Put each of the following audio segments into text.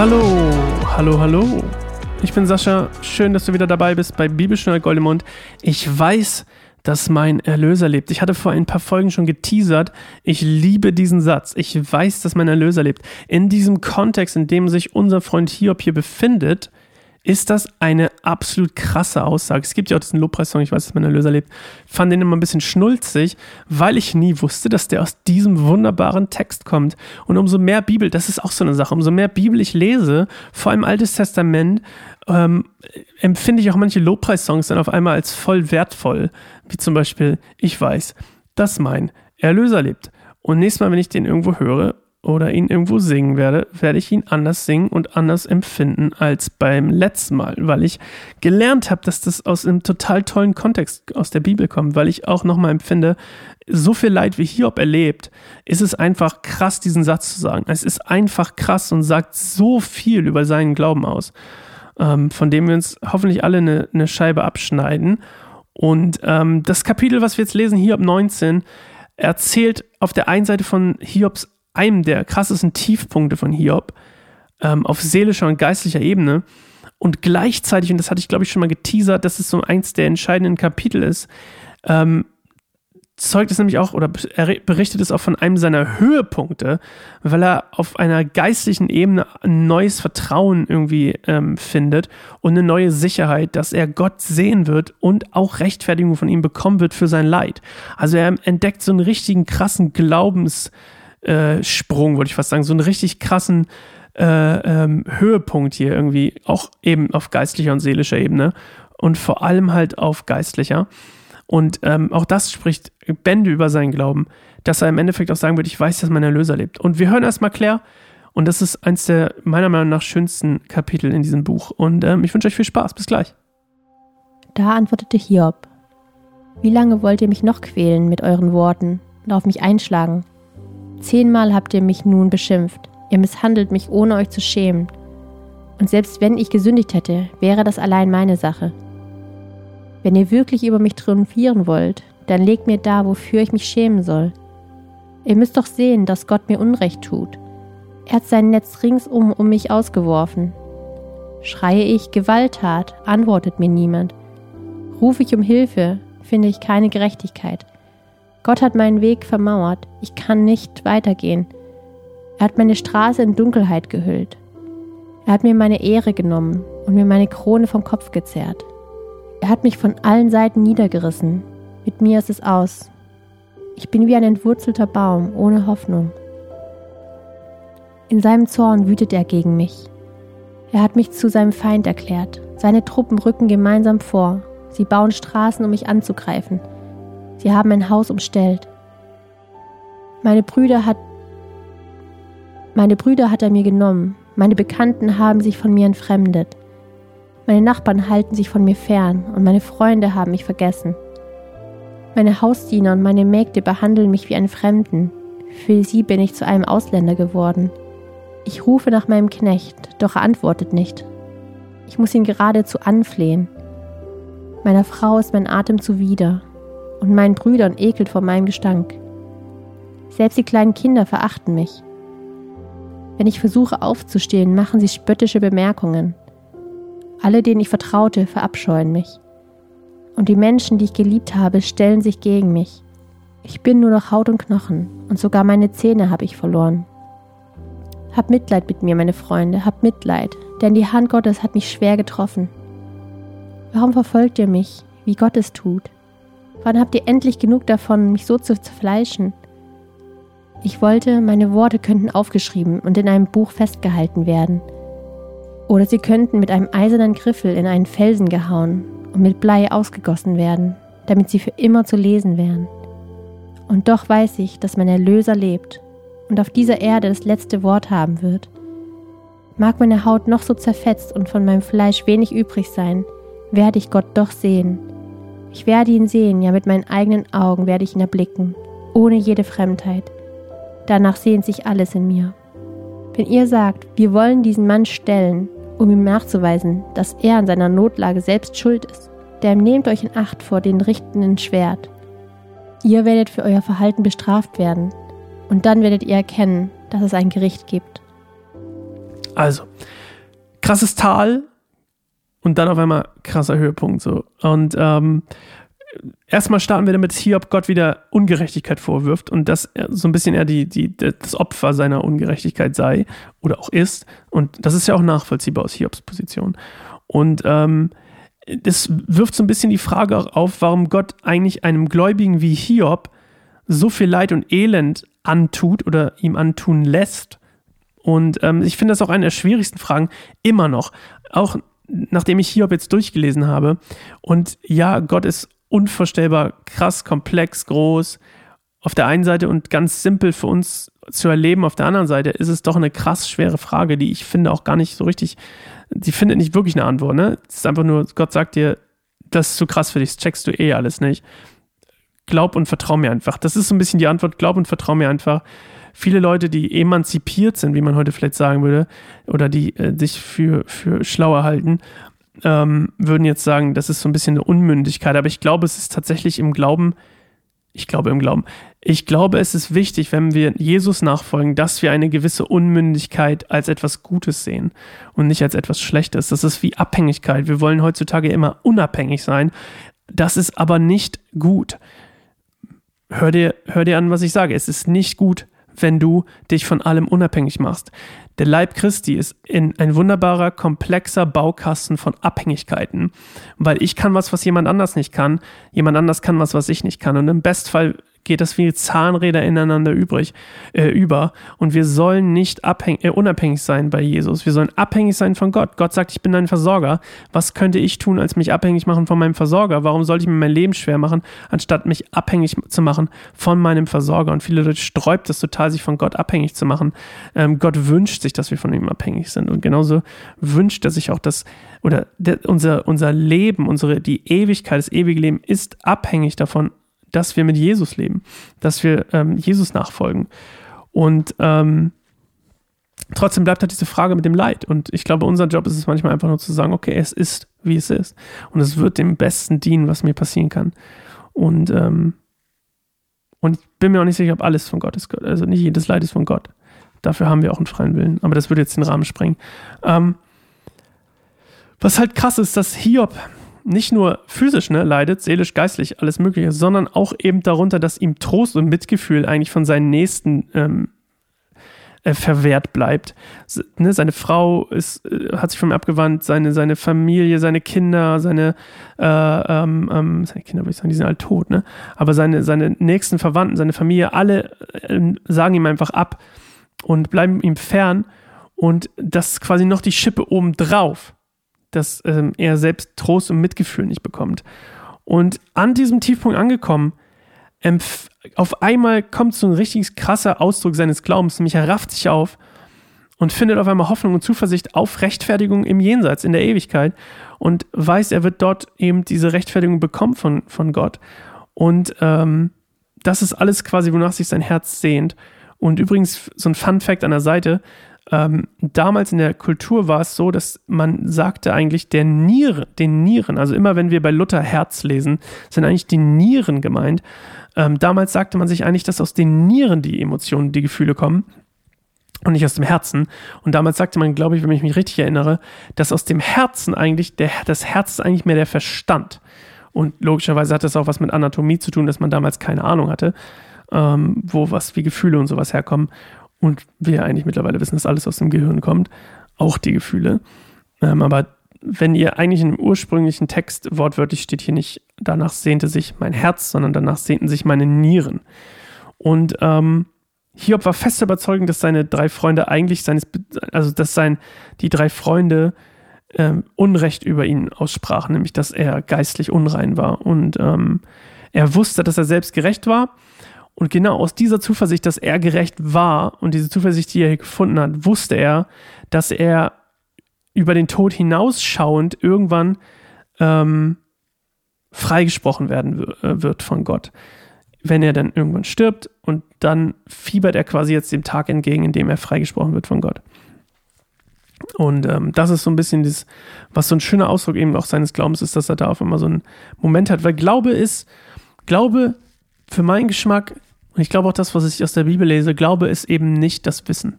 Hallo, hallo, hallo. Ich bin Sascha. Schön, dass du wieder dabei bist bei Bibelschnell Goldemund. Ich weiß, dass mein Erlöser lebt. Ich hatte vor ein paar Folgen schon geteasert. Ich liebe diesen Satz. Ich weiß, dass mein Erlöser lebt. In diesem Kontext, in dem sich unser Freund Hiob hier befindet, ist das eine absolut krasse Aussage. Es gibt ja auch diesen Lobpreissong, ich weiß, dass mein Erlöser lebt. Fand den immer ein bisschen schnulzig, weil ich nie wusste, dass der aus diesem wunderbaren Text kommt. Und umso mehr Bibel, das ist auch so eine Sache, umso mehr Bibel ich lese, vor allem Altes Testament, ähm, empfinde ich auch manche Lobpreissongs dann auf einmal als voll wertvoll. Wie zum Beispiel, ich weiß, dass mein Erlöser lebt. Und nächstes Mal, wenn ich den irgendwo höre, oder ihn irgendwo singen werde, werde ich ihn anders singen und anders empfinden als beim letzten Mal, weil ich gelernt habe, dass das aus einem total tollen Kontext aus der Bibel kommt, weil ich auch nochmal empfinde, so viel Leid wie Hiob erlebt, ist es einfach krass, diesen Satz zu sagen. Es ist einfach krass und sagt so viel über seinen Glauben aus, ähm, von dem wir uns hoffentlich alle eine, eine Scheibe abschneiden. Und ähm, das Kapitel, was wir jetzt lesen, Hiob 19, erzählt auf der einen Seite von Hiobs einem der krassesten Tiefpunkte von Hiob ähm, auf seelischer und geistlicher Ebene. Und gleichzeitig, und das hatte ich glaube ich schon mal geteasert, dass es so eins der entscheidenden Kapitel ist, ähm, zeugt es nämlich auch oder berichtet es auch von einem seiner Höhepunkte, weil er auf einer geistlichen Ebene ein neues Vertrauen irgendwie ähm, findet und eine neue Sicherheit, dass er Gott sehen wird und auch Rechtfertigung von ihm bekommen wird für sein Leid. Also er entdeckt so einen richtigen krassen Glaubens- äh, Sprung, wollte ich fast sagen, so einen richtig krassen äh, ähm, Höhepunkt hier irgendwie, auch eben auf geistlicher und seelischer Ebene und vor allem halt auf geistlicher. Und ähm, auch das spricht Bände über seinen Glauben, dass er im Endeffekt auch sagen wird, ich weiß, dass mein Erlöser lebt. Und wir hören erstmal Claire. Und das ist eins der meiner Meinung nach schönsten Kapitel in diesem Buch. Und ähm, ich wünsche euch viel Spaß. Bis gleich. Da antwortete Hiob: Wie lange wollt ihr mich noch quälen mit euren Worten und auf mich einschlagen? Zehnmal habt ihr mich nun beschimpft. Ihr misshandelt mich, ohne euch zu schämen. Und selbst wenn ich gesündigt hätte, wäre das allein meine Sache. Wenn ihr wirklich über mich triumphieren wollt, dann legt mir da, wofür ich mich schämen soll. Ihr müsst doch sehen, dass Gott mir Unrecht tut. Er hat sein Netz ringsum um mich ausgeworfen. Schreie ich Gewalttat, antwortet mir niemand. Rufe ich um Hilfe, finde ich keine Gerechtigkeit. Gott hat meinen Weg vermauert. Ich kann nicht weitergehen. Er hat meine Straße in Dunkelheit gehüllt. Er hat mir meine Ehre genommen und mir meine Krone vom Kopf gezerrt. Er hat mich von allen Seiten niedergerissen. Mit mir ist es aus. Ich bin wie ein entwurzelter Baum ohne Hoffnung. In seinem Zorn wütet er gegen mich. Er hat mich zu seinem Feind erklärt. Seine Truppen rücken gemeinsam vor. Sie bauen Straßen, um mich anzugreifen. Sie haben ein Haus umstellt. Meine Brüder hat meine Brüder hat er mir genommen. Meine Bekannten haben sich von mir entfremdet. Meine Nachbarn halten sich von mir fern und meine Freunde haben mich vergessen. Meine Hausdiener und meine Mägde behandeln mich wie einen Fremden. Für sie bin ich zu einem Ausländer geworden. Ich rufe nach meinem Knecht, doch er antwortet nicht. Ich muss ihn geradezu anflehen. Meiner Frau ist mein Atem zuwider und meinen Brüdern ekelt vor meinem Gestank. Selbst die kleinen Kinder verachten mich. Wenn ich versuche aufzustehen, machen sie spöttische Bemerkungen. Alle, denen ich vertraute, verabscheuen mich. Und die Menschen, die ich geliebt habe, stellen sich gegen mich. Ich bin nur noch Haut und Knochen, und sogar meine Zähne habe ich verloren. Hab Mitleid mit mir, meine Freunde, hab Mitleid, denn die Hand Gottes hat mich schwer getroffen. Warum verfolgt ihr mich, wie Gott es tut? Wann habt ihr endlich genug davon, mich so zu zerfleischen? Ich wollte, meine Worte könnten aufgeschrieben und in einem Buch festgehalten werden. Oder sie könnten mit einem eisernen Griffel in einen Felsen gehauen und mit Blei ausgegossen werden, damit sie für immer zu lesen wären. Und doch weiß ich, dass mein Erlöser lebt und auf dieser Erde das letzte Wort haben wird. Mag meine Haut noch so zerfetzt und von meinem Fleisch wenig übrig sein, werde ich Gott doch sehen ich werde ihn sehen, ja mit meinen eigenen Augen werde ich ihn erblicken, ohne jede Fremdheit. Danach sehnt sich alles in mir. Wenn ihr sagt, wir wollen diesen Mann stellen, um ihm nachzuweisen, dass er an seiner Notlage selbst schuld ist, dann nehmt euch in Acht vor den richtenden Schwert. Ihr werdet für euer Verhalten bestraft werden. Und dann werdet ihr erkennen, dass es ein Gericht gibt. Also, krasses Tal und dann auf einmal krasser Höhepunkt so. Und ähm, erstmal starten wir damit, dass Hiob Gott wieder Ungerechtigkeit vorwirft und dass er so ein bisschen er die, die, das Opfer seiner Ungerechtigkeit sei oder auch ist. Und das ist ja auch nachvollziehbar aus Hiobs Position. Und ähm, das wirft so ein bisschen die Frage auch auf, warum Gott eigentlich einem Gläubigen wie Hiob so viel Leid und Elend antut oder ihm antun lässt. Und ähm, ich finde das auch eine der schwierigsten Fragen immer noch. Auch nachdem ich Hiob jetzt durchgelesen habe. Und ja, Gott ist unvorstellbar krass, komplex, groß auf der einen Seite und ganz simpel für uns zu erleben auf der anderen Seite, ist es doch eine krass schwere Frage, die ich finde auch gar nicht so richtig, die findet nicht wirklich eine Antwort. Ne? Es ist einfach nur, Gott sagt dir, das ist zu krass für dich, das checkst du eh alles nicht. Glaub und vertrau mir einfach. Das ist so ein bisschen die Antwort, glaub und vertrau mir einfach. Viele Leute, die emanzipiert sind, wie man heute vielleicht sagen würde, oder die äh, sich für, für schlauer halten, ähm, würden jetzt sagen, das ist so ein bisschen eine Unmündigkeit. Aber ich glaube, es ist tatsächlich im Glauben, ich glaube im Glauben, ich glaube, es ist wichtig, wenn wir Jesus nachfolgen, dass wir eine gewisse Unmündigkeit als etwas Gutes sehen und nicht als etwas Schlechtes. Das ist wie Abhängigkeit. Wir wollen heutzutage immer unabhängig sein. Das ist aber nicht gut. Hör dir, hör dir an, was ich sage. Es ist nicht gut, wenn du dich von allem unabhängig machst. Der Leib Christi ist in ein wunderbarer, komplexer Baukasten von Abhängigkeiten, weil ich kann was, was jemand anders nicht kann, jemand anders kann was, was ich nicht kann. Und im Bestfall geht das wie Zahnräder ineinander übrig, äh, über. Und wir sollen nicht abhängig, äh, unabhängig sein bei Jesus. Wir sollen abhängig sein von Gott. Gott sagt, ich bin dein Versorger. Was könnte ich tun, als mich abhängig machen von meinem Versorger? Warum sollte ich mir mein Leben schwer machen, anstatt mich abhängig zu machen von meinem Versorger? Und viele Leute sträubt es total, sich von Gott abhängig zu machen. Ähm, Gott wünscht sich, dass wir von ihm abhängig sind. Und genauso wünscht er sich auch, dass oder der, unser, unser Leben, unsere, die Ewigkeit, das ewige Leben ist abhängig davon, dass wir mit Jesus leben, dass wir ähm, Jesus nachfolgen. Und ähm, trotzdem bleibt halt diese Frage mit dem Leid. Und ich glaube, unser Job ist es manchmal einfach nur zu sagen, okay, es ist, wie es ist. Und es wird dem Besten dienen, was mir passieren kann. Und, ähm, und ich bin mir auch nicht sicher, ob alles von Gott ist. Also nicht jedes Leid ist von Gott. Dafür haben wir auch einen freien Willen. Aber das würde jetzt den Rahmen sprengen. Ähm, was halt krass ist, dass Hiob nicht nur physisch ne, leidet, seelisch, geistlich, alles Mögliche, sondern auch eben darunter, dass ihm Trost und Mitgefühl eigentlich von seinen Nächsten ähm, äh, verwehrt bleibt. S ne, seine Frau ist, äh, hat sich von ihm abgewandt, seine, seine Familie, seine Kinder, seine, äh, ähm, ähm, seine Kinder, würde ich sagen, die sind alle tot, ne? aber seine, seine nächsten Verwandten, seine Familie, alle äh, sagen ihm einfach ab und bleiben ihm fern und das ist quasi noch die Schippe oben drauf dass ähm, er selbst Trost und Mitgefühl nicht bekommt. Und an diesem Tiefpunkt angekommen, auf einmal kommt so ein richtig krasser Ausdruck seines Glaubens, nämlich er rafft sich auf und findet auf einmal Hoffnung und Zuversicht auf Rechtfertigung im Jenseits, in der Ewigkeit und weiß, er wird dort eben diese Rechtfertigung bekommen von, von Gott. Und ähm, das ist alles quasi, wonach sich sein Herz sehnt. Und übrigens, so ein Fun Fact an der Seite, ähm, damals in der Kultur war es so, dass man sagte eigentlich der Niere, den Nieren, also immer wenn wir bei Luther Herz lesen, sind eigentlich die Nieren gemeint. Ähm, damals sagte man sich eigentlich, dass aus den Nieren die Emotionen, die Gefühle kommen und nicht aus dem Herzen. Und damals sagte man, glaube ich, wenn ich mich richtig erinnere, dass aus dem Herzen eigentlich, der, das Herz ist eigentlich mehr der Verstand. Und logischerweise hat das auch was mit Anatomie zu tun, dass man damals keine Ahnung hatte, ähm, wo was wie Gefühle und sowas herkommen und wir eigentlich mittlerweile wissen, dass alles aus dem Gehirn kommt, auch die Gefühle. Ähm, aber wenn ihr eigentlich im ursprünglichen Text wortwörtlich steht hier nicht, danach sehnte sich mein Herz, sondern danach sehnten sich meine Nieren. Und ähm, Hiob war fest überzeugt, dass seine drei Freunde eigentlich seines, also dass sein, die drei Freunde ähm, Unrecht über ihn aussprachen, nämlich dass er geistlich unrein war. Und ähm, er wusste, dass er selbst gerecht war und genau aus dieser Zuversicht, dass er gerecht war und diese Zuversicht, die er hier gefunden hat, wusste er, dass er über den Tod hinausschauend irgendwann ähm, freigesprochen werden äh, wird von Gott. Wenn er dann irgendwann stirbt und dann fiebert er quasi jetzt dem Tag entgegen, in dem er freigesprochen wird von Gott. Und ähm, das ist so ein bisschen das, was so ein schöner Ausdruck eben auch seines Glaubens ist, dass er da auf einmal so einen Moment hat, weil Glaube ist, Glaube für meinen Geschmack, und ich glaube auch das, was ich aus der Bibel lese, Glaube ist eben nicht das Wissen.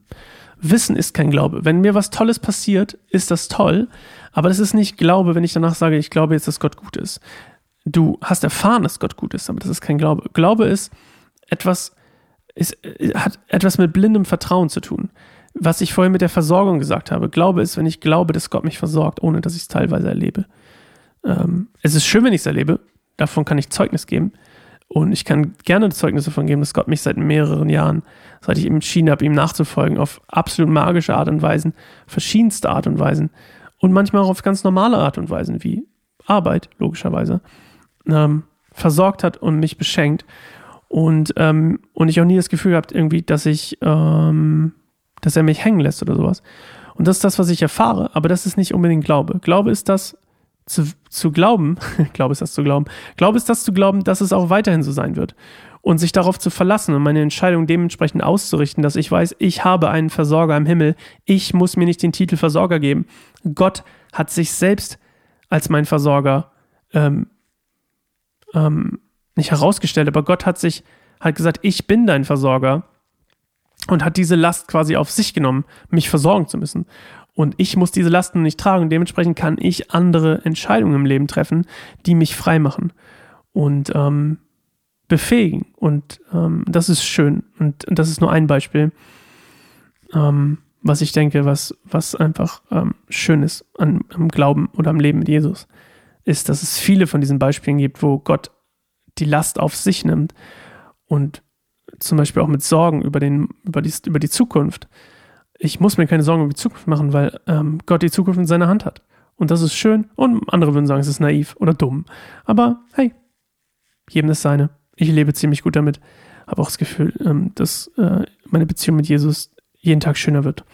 Wissen ist kein Glaube. Wenn mir was Tolles passiert, ist das toll, aber das ist nicht Glaube, wenn ich danach sage, ich glaube jetzt, dass Gott gut ist. Du hast erfahren, dass Gott gut ist, aber das ist kein Glaube. Glaube ist etwas, ist, hat etwas mit blindem Vertrauen zu tun. Was ich vorhin mit der Versorgung gesagt habe. Glaube ist, wenn ich glaube, dass Gott mich versorgt, ohne dass ich es teilweise erlebe. Ähm, es ist schön, wenn ich es erlebe. Davon kann ich Zeugnis geben. Und ich kann gerne Zeugnisse davon geben, dass Gott mich seit mehreren Jahren, seit ich entschieden habe, ihm nachzufolgen, auf absolut magische Art und Weisen, verschiedenste Art und Weisen und manchmal auch auf ganz normale Art und Weisen, wie Arbeit, logischerweise, ähm, versorgt hat und mich beschenkt. Und, ähm, und ich auch nie das Gefühl gehabt, irgendwie, dass ich, ähm, dass er mich hängen lässt oder sowas. Und das ist das, was ich erfahre, aber das ist nicht unbedingt Glaube. Glaube ist das, zu, zu glauben, Glaube ist das zu glauben, Glaube ist das zu glauben, dass es auch weiterhin so sein wird. Und sich darauf zu verlassen und meine Entscheidung dementsprechend auszurichten, dass ich weiß, ich habe einen Versorger im Himmel, ich muss mir nicht den Titel Versorger geben. Gott hat sich selbst als mein Versorger ähm, ähm, nicht herausgestellt, aber Gott hat sich, hat gesagt, ich bin dein Versorger und hat diese Last quasi auf sich genommen, mich versorgen zu müssen. Und ich muss diese Lasten nicht tragen dementsprechend kann ich andere Entscheidungen im Leben treffen, die mich frei machen und ähm, befähigen. Und ähm, das ist schön. Und, und, das ist nur ein Beispiel, ähm, was ich denke, was, was einfach ähm, schön ist an, am Glauben oder am Leben mit Jesus, ist, dass es viele von diesen Beispielen gibt, wo Gott die Last auf sich nimmt und zum Beispiel auch mit Sorgen über, den, über, die, über die Zukunft. Ich muss mir keine Sorgen über die Zukunft machen, weil ähm, Gott die Zukunft in seiner Hand hat. Und das ist schön. Und andere würden sagen, es ist naiv oder dumm. Aber hey, jedem das seine. Ich lebe ziemlich gut damit. Habe auch das Gefühl, ähm, dass äh, meine Beziehung mit Jesus jeden Tag schöner wird.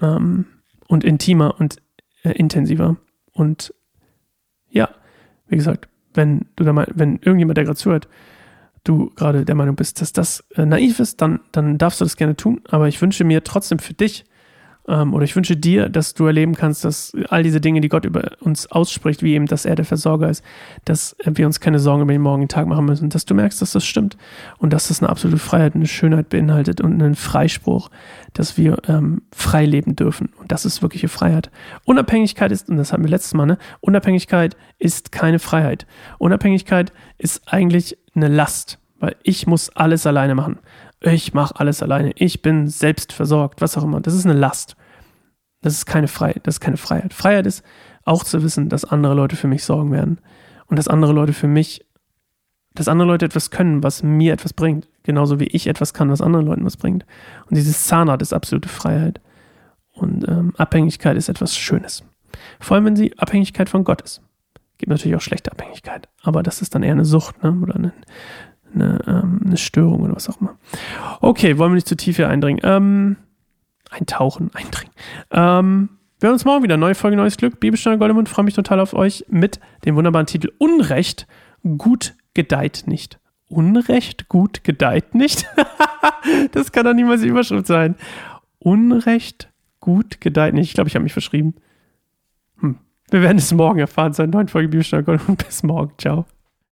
Ähm, und intimer und äh, intensiver. Und ja, wie gesagt, wenn du da mal, wenn irgendjemand, der gerade zuhört, du gerade der Meinung bist, dass das äh, naiv ist, dann, dann darfst du das gerne tun. Aber ich wünsche mir trotzdem für dich, ähm, oder ich wünsche dir, dass du erleben kannst, dass all diese Dinge, die Gott über uns ausspricht, wie eben, dass er der Versorger ist, dass wir uns keine Sorgen über den morgigen Tag machen müssen, dass du merkst, dass das stimmt und dass das eine absolute Freiheit, eine Schönheit beinhaltet und einen Freispruch, dass wir ähm, frei leben dürfen. Und das ist wirkliche Freiheit. Unabhängigkeit ist, und das hatten wir letztes Mal, ne? Unabhängigkeit ist keine Freiheit. Unabhängigkeit ist eigentlich eine Last, weil ich muss alles alleine machen ich mache alles alleine, ich bin selbst versorgt, was auch immer. Das ist eine Last. Das ist keine Freiheit. Das ist keine Freiheit. Freiheit ist auch zu wissen, dass andere Leute für mich sorgen werden und dass andere Leute für mich, dass andere Leute etwas können, was mir etwas bringt, genauso wie ich etwas kann, was anderen Leuten was bringt. Und dieses Zahnrad ist absolute Freiheit. Und ähm, Abhängigkeit ist etwas Schönes. Vor allem, wenn sie Abhängigkeit von Gott ist. Gibt natürlich auch schlechte Abhängigkeit, aber das ist dann eher eine Sucht ne? oder eine, eine, ähm, eine Störung oder was auch immer. Okay, wollen wir nicht zu tief hier eindringen. Ähm, eintauchen, eindringen. Ähm, wir hören uns morgen wieder. Neue Folge, neues Glück. Bibelstunde Goldemund. Freue mich total auf euch mit dem wunderbaren Titel Unrecht gut gedeiht nicht. Unrecht gut gedeiht nicht? das kann doch niemals die Überschrift sein. Unrecht gut gedeiht nicht. Ich glaube, ich habe mich verschrieben. Hm. Wir werden es morgen erfahren. Zur neuen Folge Bibelstunde Goldemund. Bis morgen. Ciao.